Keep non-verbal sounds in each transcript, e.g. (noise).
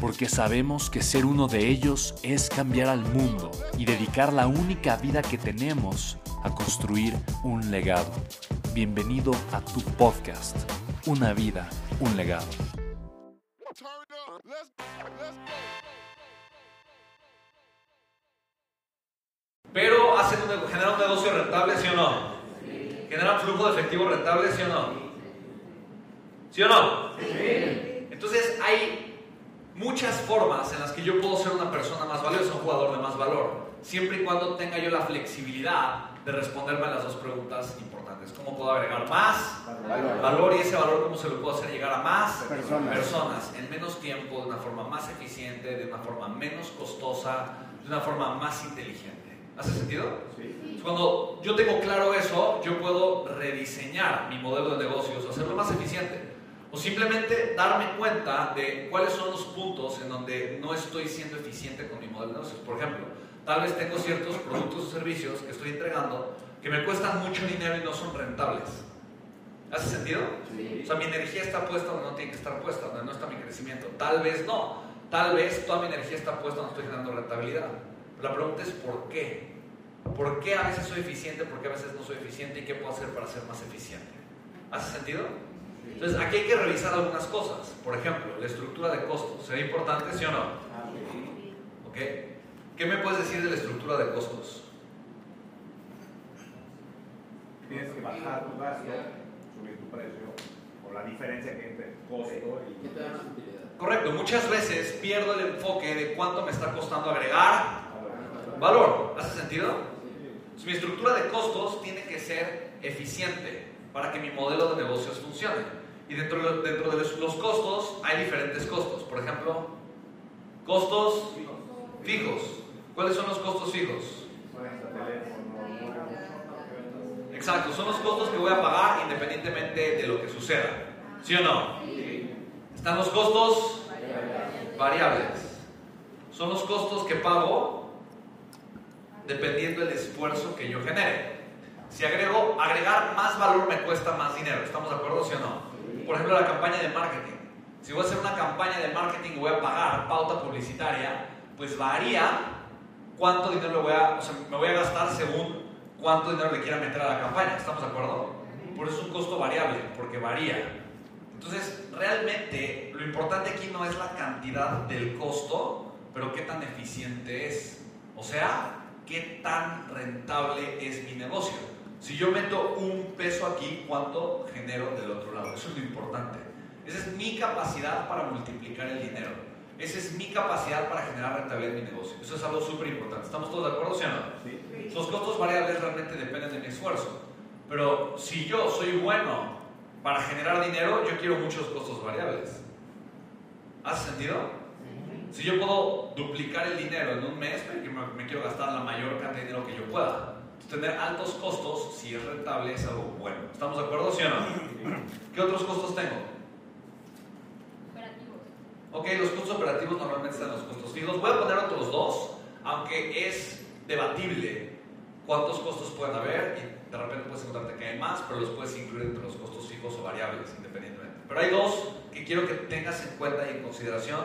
porque sabemos que ser uno de ellos es cambiar al mundo y dedicar la única vida que tenemos a construir un legado. Bienvenido a tu podcast, Una vida, un legado. Pero hacen un, generan un negocio rentable, ¿sí o no? ¿Generan flujo de efectivo rentable, sí o no? ¿Sí o no? Entonces hay muchas formas en las que yo puedo ser una persona más valiosa, un jugador de más valor, siempre y cuando tenga yo la flexibilidad de responderme a las dos preguntas importantes. ¿Cómo puedo agregar más valor, y ese valor cómo se lo puedo hacer llegar a más personas. en menos tiempo, de una forma más eficiente, de una forma menos costosa, de una forma más inteligente? ¿Hace sentido? Sí. Cuando yo tengo claro eso, yo puedo rediseñar mi modelo de negocios, hacerlo más eficiente. O simplemente darme cuenta de cuáles son los puntos en donde no estoy siendo eficiente con mi modelo de negocios. Por ejemplo, tal vez tengo ciertos productos o servicios que estoy entregando que me cuestan mucho dinero y no son rentables. ¿Hace sentido? Sí. O sea, mi energía está puesta donde no tiene que estar puesta, donde no está mi crecimiento. Tal vez no. Tal vez toda mi energía está puesta donde estoy generando rentabilidad. la pregunta es ¿por qué? ¿Por qué a veces soy eficiente? ¿Por qué a veces no soy eficiente? ¿Y qué puedo hacer para ser más eficiente? ¿Hace sentido? Entonces, aquí hay que revisar algunas cosas. Por ejemplo, la estructura de costos. ¿Sería importante, sí o no? ¿Ok? ¿Qué me puedes decir de la estructura de costos? Tienes que bajar tu gasto, subir tu precio, o la diferencia entre costo y... Correcto, muchas veces pierdo el enfoque de cuánto me está costando agregar valor. ¿Hace sentido? Mi estructura de costos tiene que ser eficiente para que mi modelo de negocios funcione. Y dentro, de, dentro de los costos hay diferentes costos. Por ejemplo, costos fijos. ¿Cuáles son los costos fijos? Exacto, son los costos que voy a pagar independientemente de lo que suceda. ¿Sí o no? Están los costos variables. Son los costos que pago dependiendo del esfuerzo que yo genere. Si agrego, agregar más valor me cuesta más dinero. ¿Estamos de acuerdo, sí o no? por ejemplo, la campaña de marketing. Si voy a hacer una campaña de marketing y voy a pagar pauta publicitaria, pues varía cuánto dinero voy a, me voy a gastar según cuánto dinero le quiera meter a la campaña. ¿Estamos de acuerdo? Por eso es un costo variable, porque varía. Entonces, realmente lo importante aquí no es la cantidad del costo, pero qué tan eficiente es. O sea, qué tan rentable es mi negocio. Si yo meto un peso aquí, ¿cuánto genero del otro lado? Eso es lo importante. Esa es mi capacidad para multiplicar el dinero. Esa es mi capacidad para generar rentabilidad en mi negocio. Eso es algo súper importante. ¿Estamos todos de acuerdo, sí o no? Sí. Los costos variables realmente dependen de mi esfuerzo. Pero si yo soy bueno para generar dinero, yo quiero muchos costos variables. ¿Hace sentido? Si yo puedo duplicar el dinero en un mes, me, me quiero gastar la mayor cantidad de dinero que yo pueda tener altos costos, si es rentable, es algo bueno. ¿Estamos de acuerdo, sí o no? ¿Qué otros costos tengo? Operativos. Ok, los costos operativos normalmente están en los costos fijos. Voy a poner otros dos, aunque es debatible cuántos costos pueden haber y de repente puedes encontrarte que hay más, pero los puedes incluir entre los costos fijos o variables independientemente. Pero hay dos que quiero que tengas en cuenta y en consideración,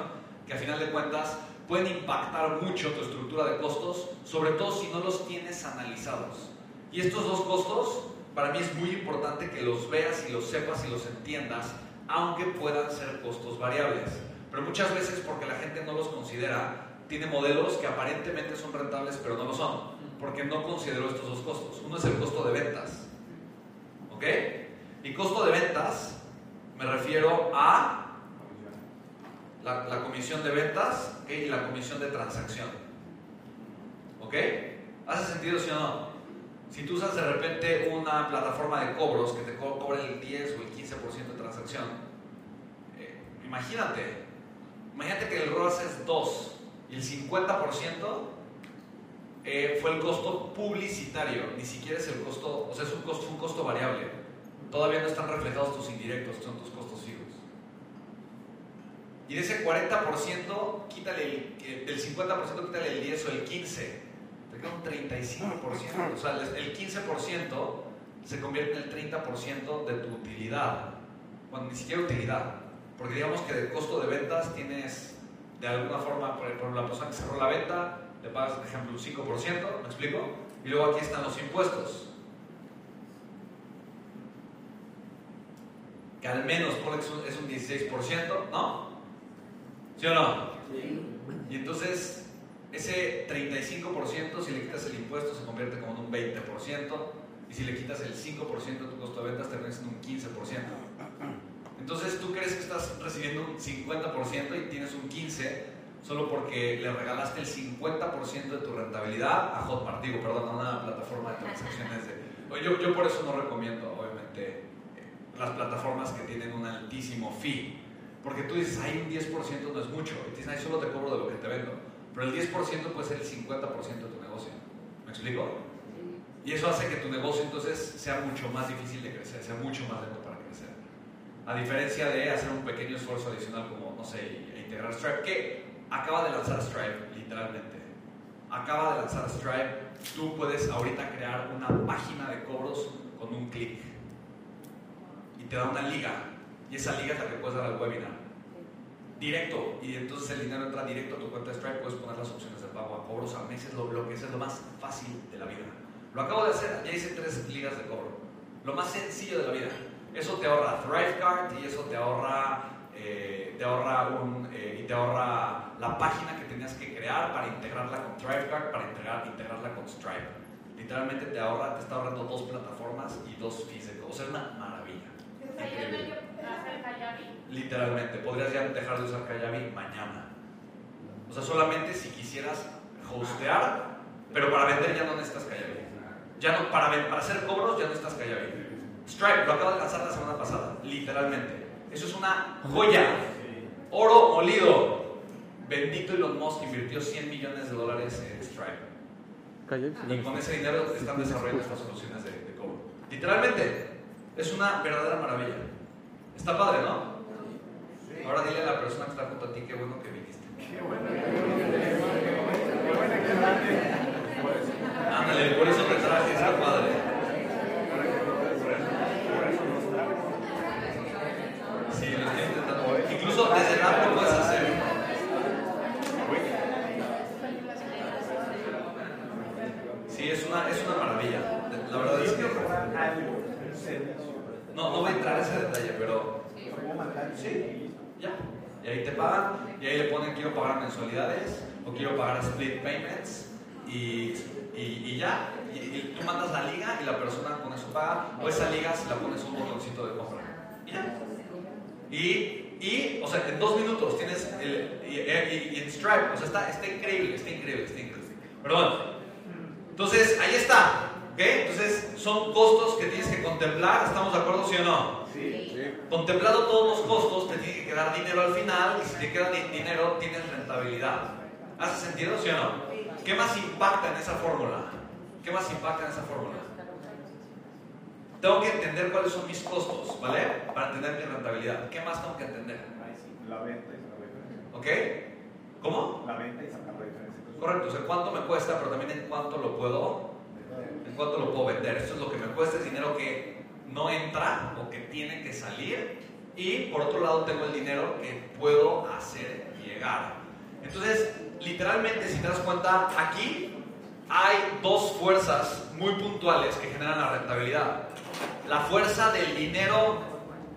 que a final de cuentas pueden impactar mucho tu estructura de costos, sobre todo si no los tienes analizados. Y estos dos costos, para mí es muy importante que los veas y los sepas y los entiendas, aunque puedan ser costos variables. Pero muchas veces porque la gente no los considera, tiene modelos que aparentemente son rentables pero no lo son. porque no consideró estos dos costos. Uno es el costo de ventas. ¿Ok? Y costo de ventas me refiero a la, comisión de ventas y la comisión de transacción. ¿Ok? ¿Hace sentido sí o no? Si tú usas de repente una plataforma de cobros que te cobra el 10 o el 15% de transacción, eh, imagínate, imagínate que el ROAS es 2 y el 50% eh, fue el costo publicitario, ni siquiera es el costo, o sea, es un costo, un variable. Todavía no están reflejados tus indirectos, son tus costos fijos. Y de ese 40%, quítale el, del 50%, quítale el 10 o el 15 un 35%. O sea, el 15% se convierte en el 30% de tu utilidad. Bueno, ni siquiera utilidad. Porque digamos que de costo de ventas tienes, de alguna forma, por ejemplo, la persona que cerró la venta, le pagas, por ejemplo, un 5%, ¿me explico? Y luego aquí están los impuestos. Que al menos es un 16%, ¿no? ¿Sí o no? Sí. Y entonces ese 35%, si le quitas el impuesto, se convierte como en un 20%, y si le quitas el 5% de tu costo de ventas, termina siendo un 15%. Entonces tú crees que estás recibiendo un 50% y tienes un 15% solo porque le regalaste el 50% de tu rentabilidad a Hotmart, digo, perdón, a una plataforma de transacciones. De, (laughs) yo, yo por eso no recomiendo, obviamente, eh, las plataformas que tienen un altísimo fee. Porque tú dices, hay un 10% no es mucho. Y dices, ay, solo te cobro de lo que te vendo pero el 10% puede ser el 50% de tu negocio. ¿Me explico? Y eso hace que tu negocio entonces sea mucho más difícil de crecer, sea mucho más lento para crecer. A diferencia de hacer un pequeño esfuerzo adicional como, no sé, integrar Stripe, que acaba de lanzar Stripe, literalmente. Acaba de lanzar Stripe, tú puedes ahorita crear una página de cobros con un clic. Y te da una liga. Y esa liga es la que puedes dar al webinar directo y entonces el dinero entra directo a tu cuenta de Stripe, puedes poner las opciones de pago a cobros a meses, lo, que es lo más fácil de la vida. Lo acabo de hacer, ya hice tres ligas de cobro. Lo más sencillo de la vida. Eso te ahorra Thrivecart y eso te ahorra, eh, te ahorra un, eh, y te ahorra la página que tenías que crear para integrarla con Thrivecart, para integrar, integrarla con Stripe. Literalmente te ahorra, te está ahorrando dos plataformas y dos fees de cobro. O sea, es una maravilla. Literalmente, podrías ya dejar de usar Kayabi mañana. O sea, solamente si quisieras hostear, pero para vender ya no necesitas Kayabi. Ya no, para, para hacer cobros ya no necesitas Kayabi. Stripe, lo acabo de lanzar la semana pasada, literalmente. Eso es una joya. Oro molido. Bendito Elon Musk invirtió 100 millones de dólares en Stripe. Y con ese dinero están desarrollando estas soluciones de, de cobro. Literalmente, es una verdadera maravilla. Está padre, ¿no? Ahora dile a la persona que está junto a ti qué bueno que viniste. Qué bueno. Ándale, por eso te traje, está padre. Sí, lo estoy intentando. Incluso desde el app lo puedes hacer. Sí, es una, es una maravilla. La verdad es que. No, no voy a entrar en ese detalle, pero. Sí, ya. Y ahí te pagan, y ahí le ponen quiero pagar mensualidades o quiero pagar split payments, y, y, ya. Y, tú mandas la liga y la persona con eso paga, o esa liga si la pones un botoncito de compra. Y ya. Y, y, o sea, en dos minutos tienes el. Y, en Stripe, o sea, está, está increíble, está increíble, está increíble. Perdón. Entonces, ahí está. Entonces, son costos que tienes que contemplar, ¿estamos de acuerdo, sí o no? Sí. Contemplado todos los costos, te tiene que quedar dinero al final y si te queda dinero, tienes rentabilidad. ¿Hace sentido, sí o no? ¿Qué más impacta en esa fórmula? ¿Qué más impacta en esa fórmula? Tengo que entender cuáles son mis costos, ¿vale? Para entender mi rentabilidad. ¿Qué más tengo que entender? La venta y sacar la diferencia. ¿Ok? ¿Cómo? La venta y sacar la diferencia. Correcto, o sea, cuánto me cuesta, pero también en cuánto lo puedo ¿En cuánto lo puedo vender? Esto es lo que me cuesta, es dinero que no entra o que tiene que salir. Y por otro lado tengo el dinero que puedo hacer llegar. Entonces, literalmente, si te das cuenta, aquí hay dos fuerzas muy puntuales que generan la rentabilidad. La fuerza del dinero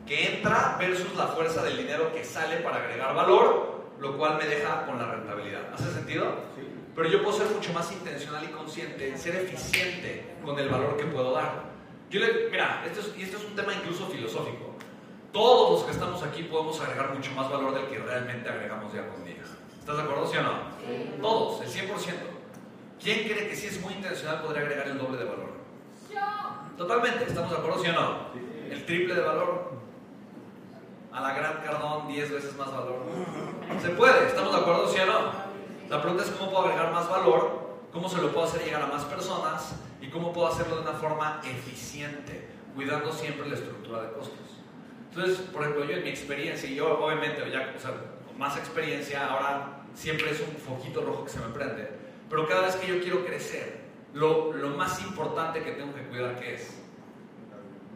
que entra versus la fuerza del dinero que sale para agregar valor, lo cual me deja con la rentabilidad. ¿Hace sentido? Sí. Pero yo puedo ser mucho más intencional y consciente en ser eficiente con el valor que puedo dar. Yo le, mira, esto es, y esto es un tema incluso filosófico. Todos los que estamos aquí podemos agregar mucho más valor del que realmente agregamos día con día. ¿Estás de acuerdo, sí o no? Todos, el 100%. ¿Quién cree que si es muy intencional podría agregar el doble de valor? Yo. Totalmente, ¿estamos de acuerdo, sí o no? El triple de valor. A la gran Cardón, 10 veces más valor. Se puede, ¿estamos de acuerdo, sí o no? La pregunta es cómo puedo agregar más valor, cómo se lo puedo hacer llegar a más personas y cómo puedo hacerlo de una forma eficiente, cuidando siempre la estructura de costos. Entonces, por ejemplo, yo en mi experiencia, y yo obviamente ya o sea, con más experiencia, ahora siempre es un foquito rojo que se me prende, pero cada vez que yo quiero crecer, lo, lo más importante que tengo que cuidar, ¿qué es?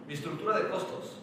Mi estructura de costos.